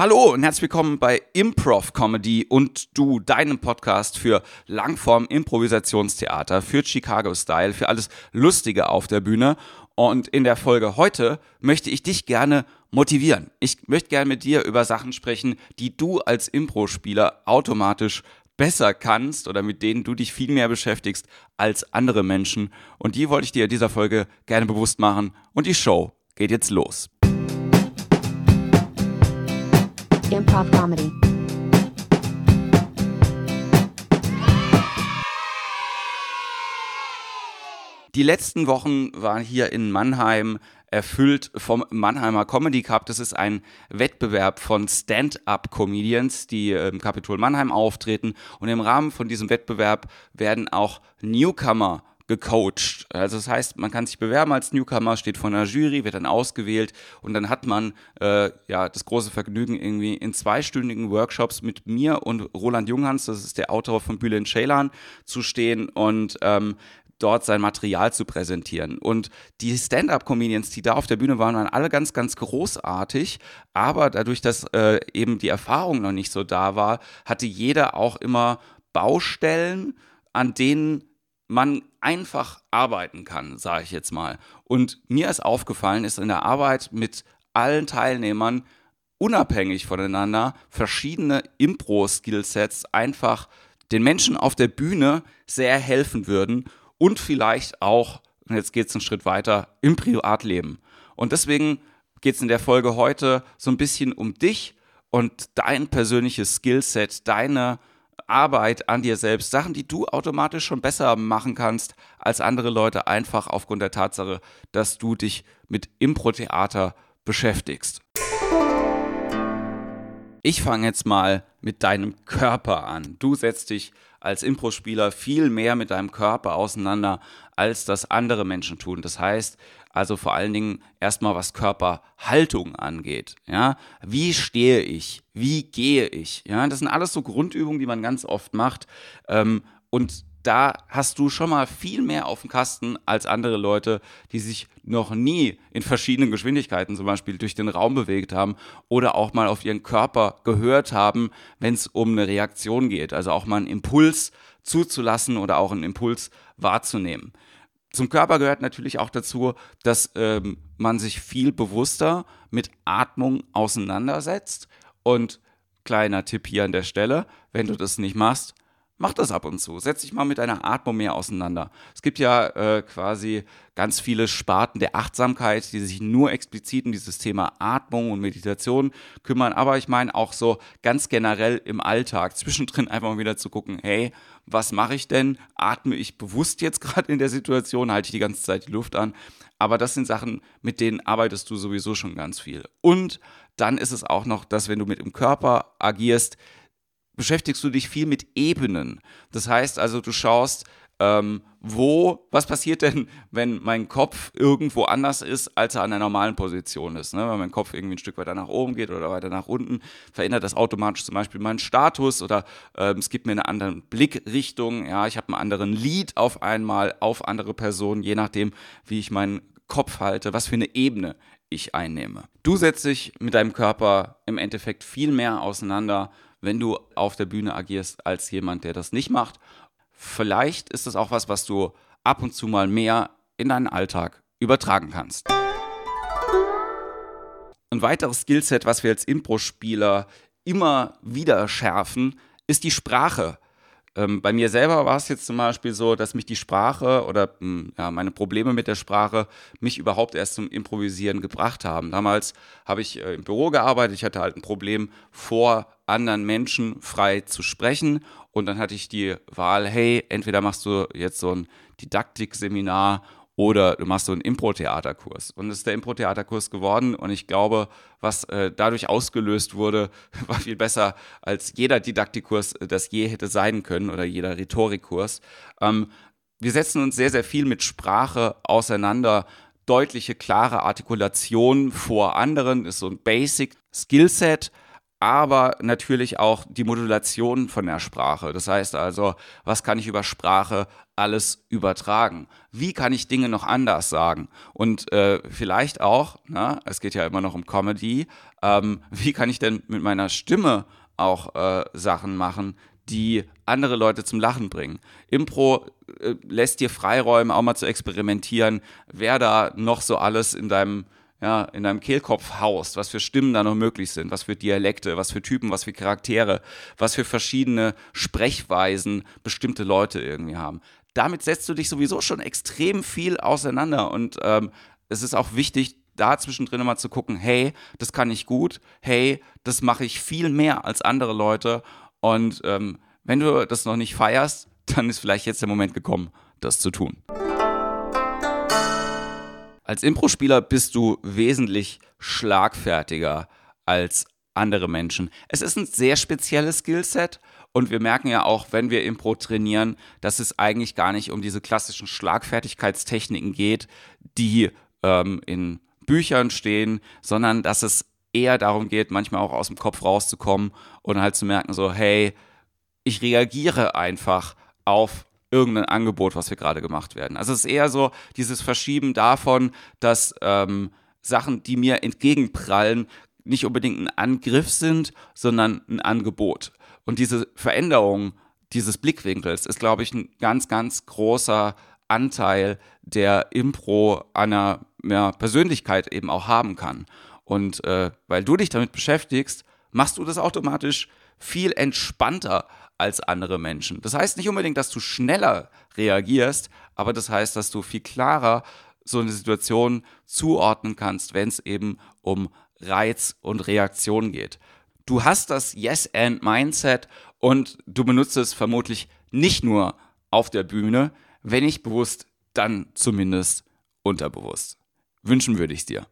Hallo und herzlich willkommen bei Improv Comedy und du, deinem Podcast für Langform Improvisationstheater, für Chicago Style, für alles Lustige auf der Bühne. Und in der Folge heute möchte ich dich gerne motivieren. Ich möchte gerne mit dir über Sachen sprechen, die du als Impro-Spieler automatisch besser kannst oder mit denen du dich viel mehr beschäftigst als andere Menschen. Und die wollte ich dir in dieser Folge gerne bewusst machen. Und die Show geht jetzt los. Improv Comedy. Die letzten Wochen waren hier in Mannheim erfüllt vom Mannheimer Comedy Cup. Das ist ein Wettbewerb von Stand-up-Comedians, die im Kapitol Mannheim auftreten. Und im Rahmen von diesem Wettbewerb werden auch Newcomer gecoacht. Also das heißt, man kann sich bewerben als Newcomer, steht vor einer Jury, wird dann ausgewählt und dann hat man äh, ja das große Vergnügen, irgendwie in zweistündigen Workshops mit mir und Roland Junghans, das ist der Autor von Bülent Ceylan, zu stehen und ähm, dort sein Material zu präsentieren. Und die Stand-up-Comedians, die da auf der Bühne waren, waren alle ganz, ganz großartig. Aber dadurch, dass äh, eben die Erfahrung noch nicht so da war, hatte jeder auch immer Baustellen, an denen man einfach arbeiten kann, sage ich jetzt mal. Und mir ist aufgefallen, ist in der Arbeit mit allen Teilnehmern unabhängig voneinander verschiedene Impro-Skillsets einfach den Menschen auf der Bühne sehr helfen würden und vielleicht auch, und jetzt geht es einen Schritt weiter, im Privatleben. Und deswegen geht es in der Folge heute so ein bisschen um dich und dein persönliches Skillset, deine Arbeit an dir selbst, Sachen, die du automatisch schon besser machen kannst als andere Leute, einfach aufgrund der Tatsache, dass du dich mit Impro-Theater beschäftigst. Ich fange jetzt mal mit deinem Körper an. Du setzt dich als Impro-Spieler viel mehr mit deinem Körper auseinander, als das andere Menschen tun. Das heißt, also vor allen Dingen erstmal was Körperhaltung angeht. Ja, wie stehe ich? Wie gehe ich? Ja, das sind alles so Grundübungen, die man ganz oft macht. Ähm, und da hast du schon mal viel mehr auf dem Kasten als andere Leute, die sich noch nie in verschiedenen Geschwindigkeiten zum Beispiel durch den Raum bewegt haben oder auch mal auf ihren Körper gehört haben, wenn es um eine Reaktion geht. Also auch mal einen Impuls zuzulassen oder auch einen Impuls wahrzunehmen. Zum Körper gehört natürlich auch dazu, dass ähm, man sich viel bewusster mit Atmung auseinandersetzt. Und kleiner Tipp hier an der Stelle, wenn du das nicht machst, Mach das ab und zu. Setz dich mal mit deiner Atmung mehr auseinander. Es gibt ja äh, quasi ganz viele Sparten der Achtsamkeit, die sich nur explizit um dieses Thema Atmung und Meditation kümmern. Aber ich meine auch so ganz generell im Alltag zwischendrin einfach mal wieder zu gucken, hey, was mache ich denn? Atme ich bewusst jetzt gerade in der Situation? Halte ich die ganze Zeit die Luft an? Aber das sind Sachen, mit denen arbeitest du sowieso schon ganz viel. Und dann ist es auch noch, dass wenn du mit dem Körper agierst, beschäftigst du dich viel mit Ebenen. Das heißt also, du schaust, ähm, wo, was passiert denn, wenn mein Kopf irgendwo anders ist, als er an der normalen Position ist. Ne? Wenn mein Kopf irgendwie ein Stück weiter nach oben geht oder weiter nach unten, verändert das automatisch zum Beispiel meinen Status oder ähm, es gibt mir eine andere Blickrichtung. Ja, ich habe einen anderen Lied auf einmal auf andere Personen, je nachdem, wie ich meinen Kopf halte, was für eine Ebene ich einnehme. Du setzt dich mit deinem Körper im Endeffekt viel mehr auseinander, wenn du auf der Bühne agierst, als jemand, der das nicht macht. Vielleicht ist es auch was, was du ab und zu mal mehr in deinen Alltag übertragen kannst. Ein weiteres Skillset, was wir als Impro-Spieler immer wieder schärfen, ist die Sprache. Ähm, bei mir selber war es jetzt zum Beispiel so, dass mich die Sprache oder hm, ja, meine Probleme mit der Sprache mich überhaupt erst zum Improvisieren gebracht haben. Damals habe ich äh, im Büro gearbeitet, ich hatte halt ein Problem, vor anderen Menschen frei zu sprechen. Und dann hatte ich die Wahl, hey, entweder machst du jetzt so ein Didaktikseminar oder du machst so einen Impro-Theaterkurs. Und es ist der Impro-Theaterkurs geworden und ich glaube, was äh, dadurch ausgelöst wurde, war viel besser als jeder Didaktikkurs äh, das je hätte sein können oder jeder Rhetorikkurs. Ähm, wir setzen uns sehr, sehr viel mit Sprache auseinander. Deutliche, klare Artikulation vor anderen ist so ein Basic Skillset aber natürlich auch die Modulation von der Sprache. Das heißt also, was kann ich über Sprache alles übertragen? Wie kann ich Dinge noch anders sagen? Und äh, vielleicht auch, na, es geht ja immer noch um Comedy, ähm, wie kann ich denn mit meiner Stimme auch äh, Sachen machen, die andere Leute zum Lachen bringen. Impro äh, lässt dir Freiräume, auch mal zu experimentieren, wer da noch so alles in deinem ja, in deinem Kehlkopf haust, was für Stimmen da noch möglich sind, was für Dialekte, was für Typen, was für Charaktere, was für verschiedene Sprechweisen bestimmte Leute irgendwie haben. Damit setzt du dich sowieso schon extrem viel auseinander und ähm, es ist auch wichtig, da zwischendrin mal zu gucken, hey, das kann ich gut, hey, das mache ich viel mehr als andere Leute und ähm, wenn du das noch nicht feierst, dann ist vielleicht jetzt der Moment gekommen, das zu tun. Als Impro-Spieler bist du wesentlich schlagfertiger als andere Menschen. Es ist ein sehr spezielles Skillset und wir merken ja auch, wenn wir Impro trainieren, dass es eigentlich gar nicht um diese klassischen Schlagfertigkeitstechniken geht, die ähm, in Büchern stehen, sondern dass es eher darum geht, manchmal auch aus dem Kopf rauszukommen und halt zu merken, so, hey, ich reagiere einfach auf irgendein Angebot, was wir gerade gemacht werden. Also es ist eher so dieses Verschieben davon, dass ähm, Sachen, die mir entgegenprallen, nicht unbedingt ein Angriff sind, sondern ein Angebot. Und diese Veränderung dieses Blickwinkels ist, glaube ich, ein ganz, ganz großer Anteil, der Impro einer ja, Persönlichkeit eben auch haben kann. Und äh, weil du dich damit beschäftigst, machst du das automatisch viel entspannter als andere Menschen. Das heißt nicht unbedingt, dass du schneller reagierst, aber das heißt, dass du viel klarer so eine Situation zuordnen kannst, wenn es eben um Reiz und Reaktion geht. Du hast das Yes-and-Mindset und du benutzt es vermutlich nicht nur auf der Bühne, wenn nicht bewusst, dann zumindest unterbewusst. Wünschen würde ich dir.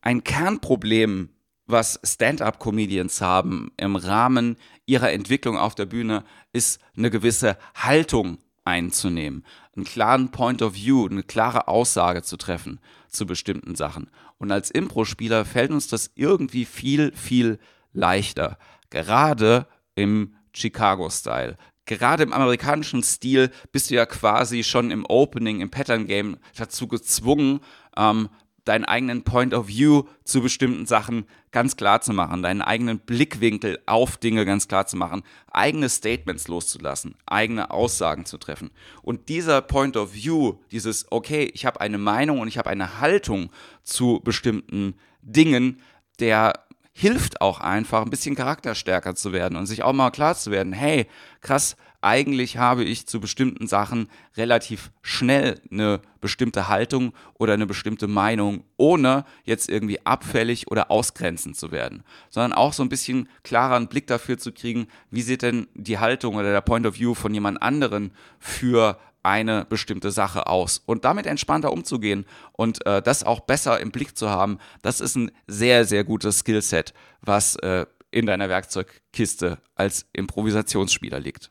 Ein Kernproblem, was Stand-up-Comedians haben im Rahmen ihrer Entwicklung auf der Bühne, ist eine gewisse Haltung einzunehmen, einen klaren Point of View, eine klare Aussage zu treffen zu bestimmten Sachen. Und als Impro-Spieler fällt uns das irgendwie viel, viel leichter. Gerade im Chicago-Style. Gerade im amerikanischen Stil bist du ja quasi schon im Opening, im Pattern-Game dazu gezwungen, ähm, deinen eigenen Point of View zu bestimmten Sachen ganz klar zu machen, deinen eigenen Blickwinkel auf Dinge ganz klar zu machen, eigene Statements loszulassen, eigene Aussagen zu treffen. Und dieser Point of View, dieses, okay, ich habe eine Meinung und ich habe eine Haltung zu bestimmten Dingen, der hilft auch einfach, ein bisschen charakterstärker zu werden und sich auch mal klar zu werden, hey, krass, eigentlich habe ich zu bestimmten Sachen relativ schnell eine bestimmte Haltung oder eine bestimmte Meinung, ohne jetzt irgendwie abfällig oder ausgrenzend zu werden, sondern auch so ein bisschen klareren Blick dafür zu kriegen, wie sieht denn die Haltung oder der Point of View von jemand anderen für eine bestimmte Sache aus. Und damit entspannter umzugehen und äh, das auch besser im Blick zu haben, das ist ein sehr, sehr gutes Skillset, was äh, in deiner Werkzeugkiste als Improvisationsspieler liegt.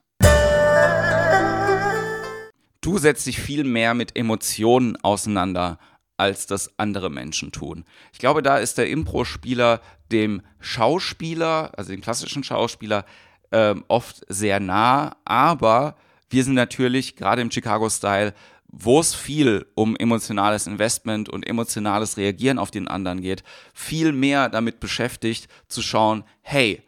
Du setzt dich viel mehr mit Emotionen auseinander, als das andere Menschen tun. Ich glaube, da ist der Impro-Spieler dem Schauspieler, also dem klassischen Schauspieler, äh, oft sehr nah, aber wir sind natürlich gerade im Chicago-Style, wo es viel um emotionales Investment und emotionales Reagieren auf den anderen geht, viel mehr damit beschäftigt zu schauen, hey,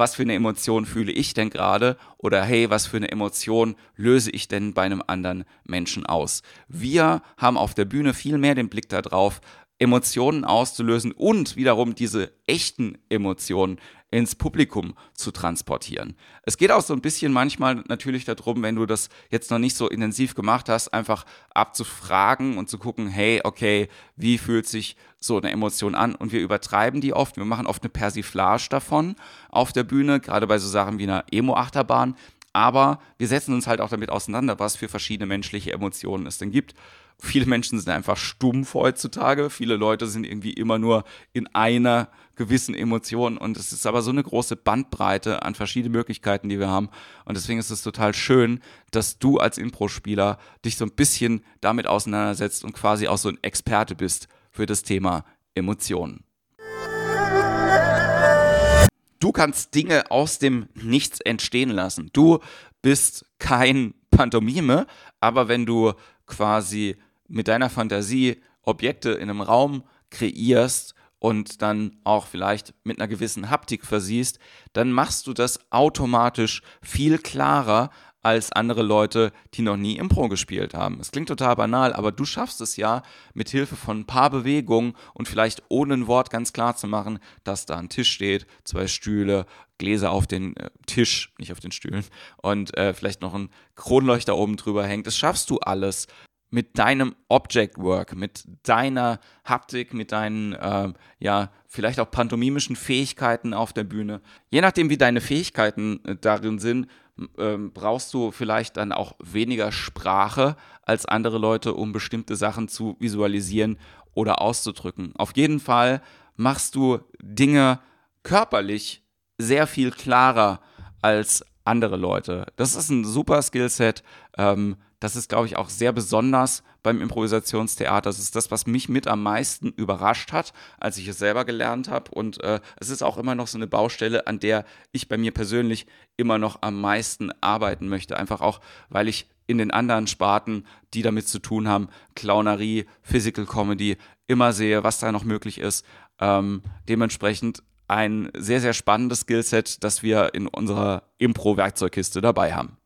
was für eine Emotion fühle ich denn gerade oder hey, was für eine Emotion löse ich denn bei einem anderen Menschen aus. Wir haben auf der Bühne viel mehr den Blick darauf, Emotionen auszulösen und wiederum diese echten Emotionen ins Publikum zu transportieren. Es geht auch so ein bisschen manchmal natürlich darum, wenn du das jetzt noch nicht so intensiv gemacht hast, einfach abzufragen und zu gucken, hey, okay, wie fühlt sich so eine Emotion an? Und wir übertreiben die oft. Wir machen oft eine Persiflage davon auf der Bühne, gerade bei so Sachen wie einer Emo-Achterbahn. Aber wir setzen uns halt auch damit auseinander, was für verschiedene menschliche Emotionen es denn gibt. Viele Menschen sind einfach stumpf heutzutage. Viele Leute sind irgendwie immer nur in einer gewissen Emotion. Und es ist aber so eine große Bandbreite an verschiedenen Möglichkeiten, die wir haben. Und deswegen ist es total schön, dass du als Impro-Spieler dich so ein bisschen damit auseinandersetzt und quasi auch so ein Experte bist für das Thema Emotionen. Du kannst Dinge aus dem Nichts entstehen lassen. Du bist kein Pantomime, aber wenn du quasi mit deiner Fantasie Objekte in einem Raum kreierst und dann auch vielleicht mit einer gewissen Haptik versiehst, dann machst du das automatisch viel klarer als andere Leute, die noch nie Impro gespielt haben. Es klingt total banal, aber du schaffst es ja mit Hilfe von ein paar Bewegungen und vielleicht ohne ein Wort ganz klar zu machen, dass da ein Tisch steht, zwei Stühle, Gläser auf den äh, Tisch, nicht auf den Stühlen und äh, vielleicht noch ein Kronleuchter oben drüber hängt. Das schaffst du alles mit deinem Object Work, mit deiner Haptik, mit deinen, äh, ja, vielleicht auch pantomimischen Fähigkeiten auf der Bühne. Je nachdem, wie deine Fähigkeiten äh, darin sind, ähm, brauchst du vielleicht dann auch weniger Sprache als andere Leute, um bestimmte Sachen zu visualisieren oder auszudrücken. Auf jeden Fall machst du Dinge körperlich sehr viel klarer als andere Leute. Das ist ein super Skillset. Ähm, das ist, glaube ich, auch sehr besonders beim Improvisationstheater. Das ist das, was mich mit am meisten überrascht hat, als ich es selber gelernt habe. Und äh, es ist auch immer noch so eine Baustelle, an der ich bei mir persönlich immer noch am meisten arbeiten möchte. Einfach auch, weil ich in den anderen Sparten, die damit zu tun haben, Clownerie, Physical Comedy, immer sehe, was da noch möglich ist. Ähm, dementsprechend ein sehr, sehr spannendes Skillset, das wir in unserer Impro-Werkzeugkiste dabei haben.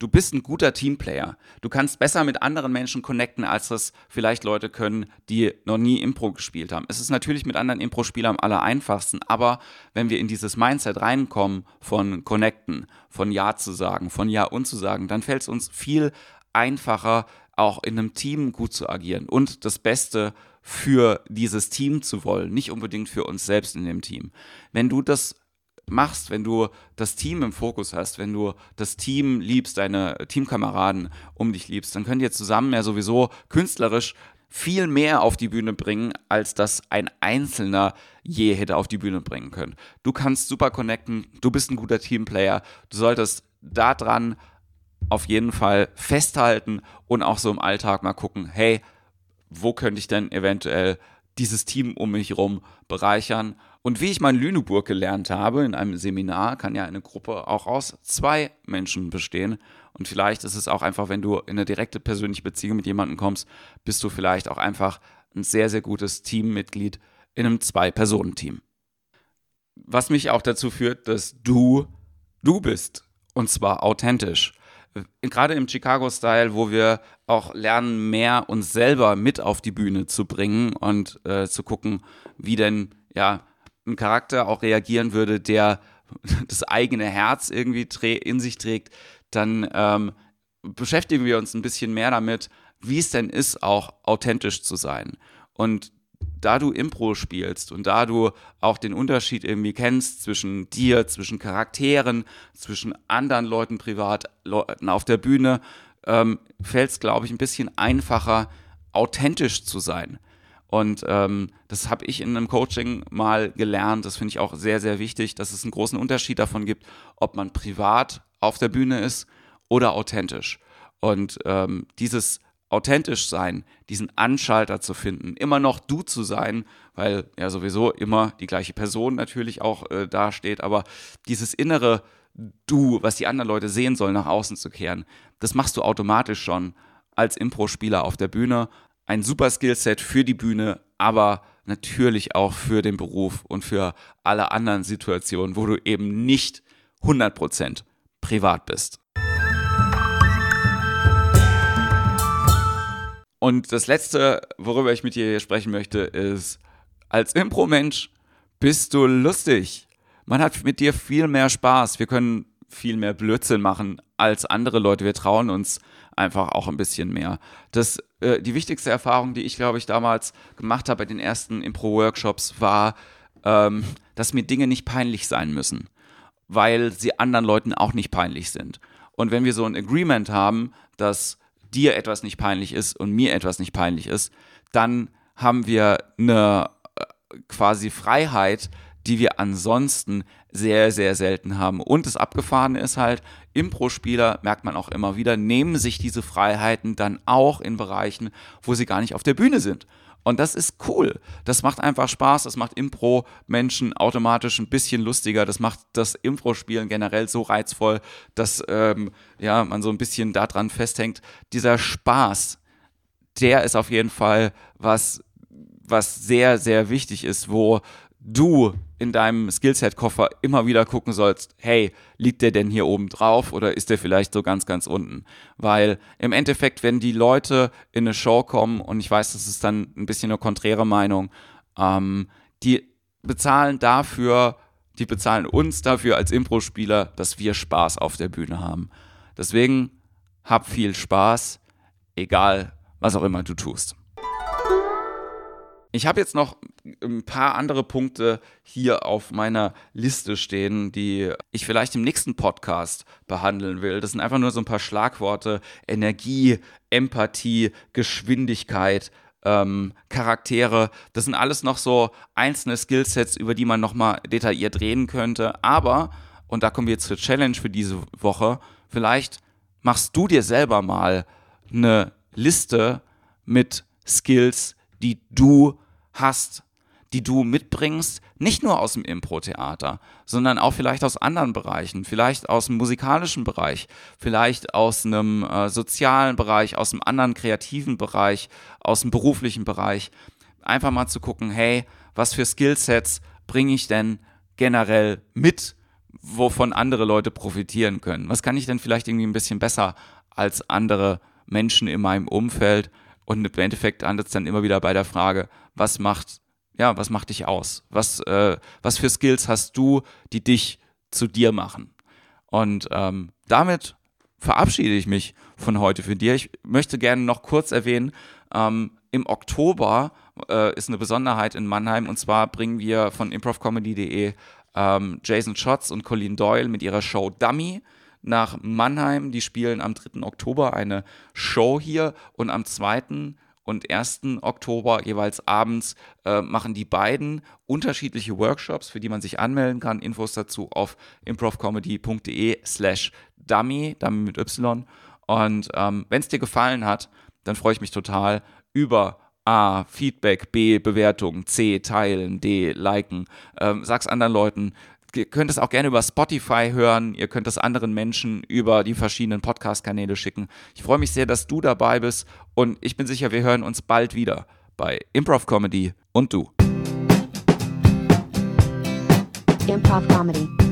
Du bist ein guter Teamplayer. Du kannst besser mit anderen Menschen connecten, als das vielleicht Leute können, die noch nie Impro gespielt haben. Es ist natürlich mit anderen Impro-Spielern am aller einfachsten, aber wenn wir in dieses Mindset reinkommen von connecten, von Ja zu sagen, von Ja und zu sagen, dann fällt es uns viel einfacher, auch in einem Team gut zu agieren und das Beste für dieses Team zu wollen, nicht unbedingt für uns selbst in dem Team. Wenn du das machst, wenn du das Team im Fokus hast, wenn du das Team liebst, deine Teamkameraden um dich liebst, dann könnt ihr zusammen ja sowieso künstlerisch viel mehr auf die Bühne bringen, als das ein Einzelner je hätte auf die Bühne bringen können. Du kannst super connecten, du bist ein guter Teamplayer, du solltest daran auf jeden Fall festhalten und auch so im Alltag mal gucken, hey, wo könnte ich denn eventuell dieses Team um mich herum bereichern? Und wie ich mal in Lüneburg gelernt habe, in einem Seminar, kann ja eine Gruppe auch aus zwei Menschen bestehen. Und vielleicht ist es auch einfach, wenn du in eine direkte persönliche Beziehung mit jemandem kommst, bist du vielleicht auch einfach ein sehr, sehr gutes Teammitglied in einem Zwei-Personen-Team. Was mich auch dazu führt, dass du du bist. Und zwar authentisch gerade im Chicago-Style, wo wir auch lernen, mehr uns selber mit auf die Bühne zu bringen und äh, zu gucken, wie denn ja ein Charakter auch reagieren würde, der das eigene Herz irgendwie in sich trägt, dann ähm, beschäftigen wir uns ein bisschen mehr damit, wie es denn ist, auch authentisch zu sein. Und da du Impro spielst und da du auch den Unterschied irgendwie kennst zwischen dir, zwischen Charakteren, zwischen anderen Leuten privat, Leuten auf der Bühne, ähm, fällt es, glaube ich, ein bisschen einfacher, authentisch zu sein. Und ähm, das habe ich in einem Coaching mal gelernt. Das finde ich auch sehr, sehr wichtig, dass es einen großen Unterschied davon gibt, ob man privat auf der Bühne ist oder authentisch. Und ähm, dieses authentisch sein, diesen Anschalter zu finden, immer noch du zu sein, weil ja sowieso immer die gleiche Person natürlich auch äh, dasteht, aber dieses innere Du, was die anderen Leute sehen sollen, nach außen zu kehren, das machst du automatisch schon als Impro-Spieler auf der Bühne. Ein super Skillset für die Bühne, aber natürlich auch für den Beruf und für alle anderen Situationen, wo du eben nicht 100% privat bist. Und das Letzte, worüber ich mit dir sprechen möchte, ist, als Impro-Mensch bist du lustig. Man hat mit dir viel mehr Spaß. Wir können viel mehr Blödsinn machen als andere Leute. Wir trauen uns einfach auch ein bisschen mehr. Das, äh, die wichtigste Erfahrung, die ich, glaube ich, damals gemacht habe bei den ersten Impro-Workshops, war, ähm, dass mir Dinge nicht peinlich sein müssen, weil sie anderen Leuten auch nicht peinlich sind. Und wenn wir so ein Agreement haben, dass dir etwas nicht peinlich ist und mir etwas nicht peinlich ist, dann haben wir eine äh, quasi Freiheit, die wir ansonsten sehr, sehr selten haben. Und das Abgefahrene ist halt, Impro-Spieler, merkt man auch immer wieder, nehmen sich diese Freiheiten dann auch in Bereichen, wo sie gar nicht auf der Bühne sind. Und das ist cool. Das macht einfach Spaß. Das macht Impro-Menschen automatisch ein bisschen lustiger. Das macht das Impro-Spielen generell so reizvoll, dass ähm, ja, man so ein bisschen daran festhängt. Dieser Spaß, der ist auf jeden Fall was, was sehr, sehr wichtig ist, wo du in deinem Skillset-Koffer immer wieder gucken sollst, hey, liegt der denn hier oben drauf oder ist der vielleicht so ganz, ganz unten? Weil im Endeffekt, wenn die Leute in eine Show kommen, und ich weiß, das ist dann ein bisschen eine konträre Meinung, ähm, die bezahlen dafür, die bezahlen uns dafür als Impro-Spieler, dass wir Spaß auf der Bühne haben. Deswegen hab viel Spaß, egal was auch immer du tust. Ich habe jetzt noch ein paar andere Punkte hier auf meiner Liste stehen, die ich vielleicht im nächsten Podcast behandeln will. Das sind einfach nur so ein paar Schlagworte. Energie, Empathie, Geschwindigkeit, ähm, Charaktere. Das sind alles noch so einzelne Skillsets, über die man nochmal detailliert reden könnte. Aber, und da kommen wir jetzt zur Challenge für diese Woche, vielleicht machst du dir selber mal eine Liste mit Skills, die du hast, die du mitbringst, nicht nur aus dem Impro-Theater, sondern auch vielleicht aus anderen Bereichen, vielleicht aus dem musikalischen Bereich, vielleicht aus einem äh, sozialen Bereich, aus einem anderen kreativen Bereich, aus dem beruflichen Bereich. Einfach mal zu gucken, hey, was für Skillsets bringe ich denn generell mit, wovon andere Leute profitieren können? Was kann ich denn vielleicht irgendwie ein bisschen besser als andere Menschen in meinem Umfeld? Und im Endeffekt landet es dann immer wieder bei der Frage, was macht, ja, was macht dich aus? Was, äh, was für Skills hast du, die dich zu dir machen? Und ähm, damit verabschiede ich mich von heute für dir. Ich möchte gerne noch kurz erwähnen, ähm, im Oktober äh, ist eine Besonderheit in Mannheim und zwar bringen wir von improvcomedy.de ähm, Jason Schotz und Colleen Doyle mit ihrer Show Dummy nach Mannheim. Die spielen am 3. Oktober eine Show hier und am 2. und 1. Oktober jeweils abends äh, machen die beiden unterschiedliche Workshops, für die man sich anmelden kann. Infos dazu auf improvcomedy.de slash dummy, dummy mit Y. Und ähm, wenn es dir gefallen hat, dann freue ich mich total über A, Feedback, B, Bewertungen, C, Teilen, D, Liken. Ähm, sag's anderen Leuten, ihr könnt es auch gerne über Spotify hören. Ihr könnt es anderen Menschen über die verschiedenen Podcast-Kanäle schicken. Ich freue mich sehr, dass du dabei bist und ich bin sicher, wir hören uns bald wieder bei Improv Comedy und du. Improv Comedy.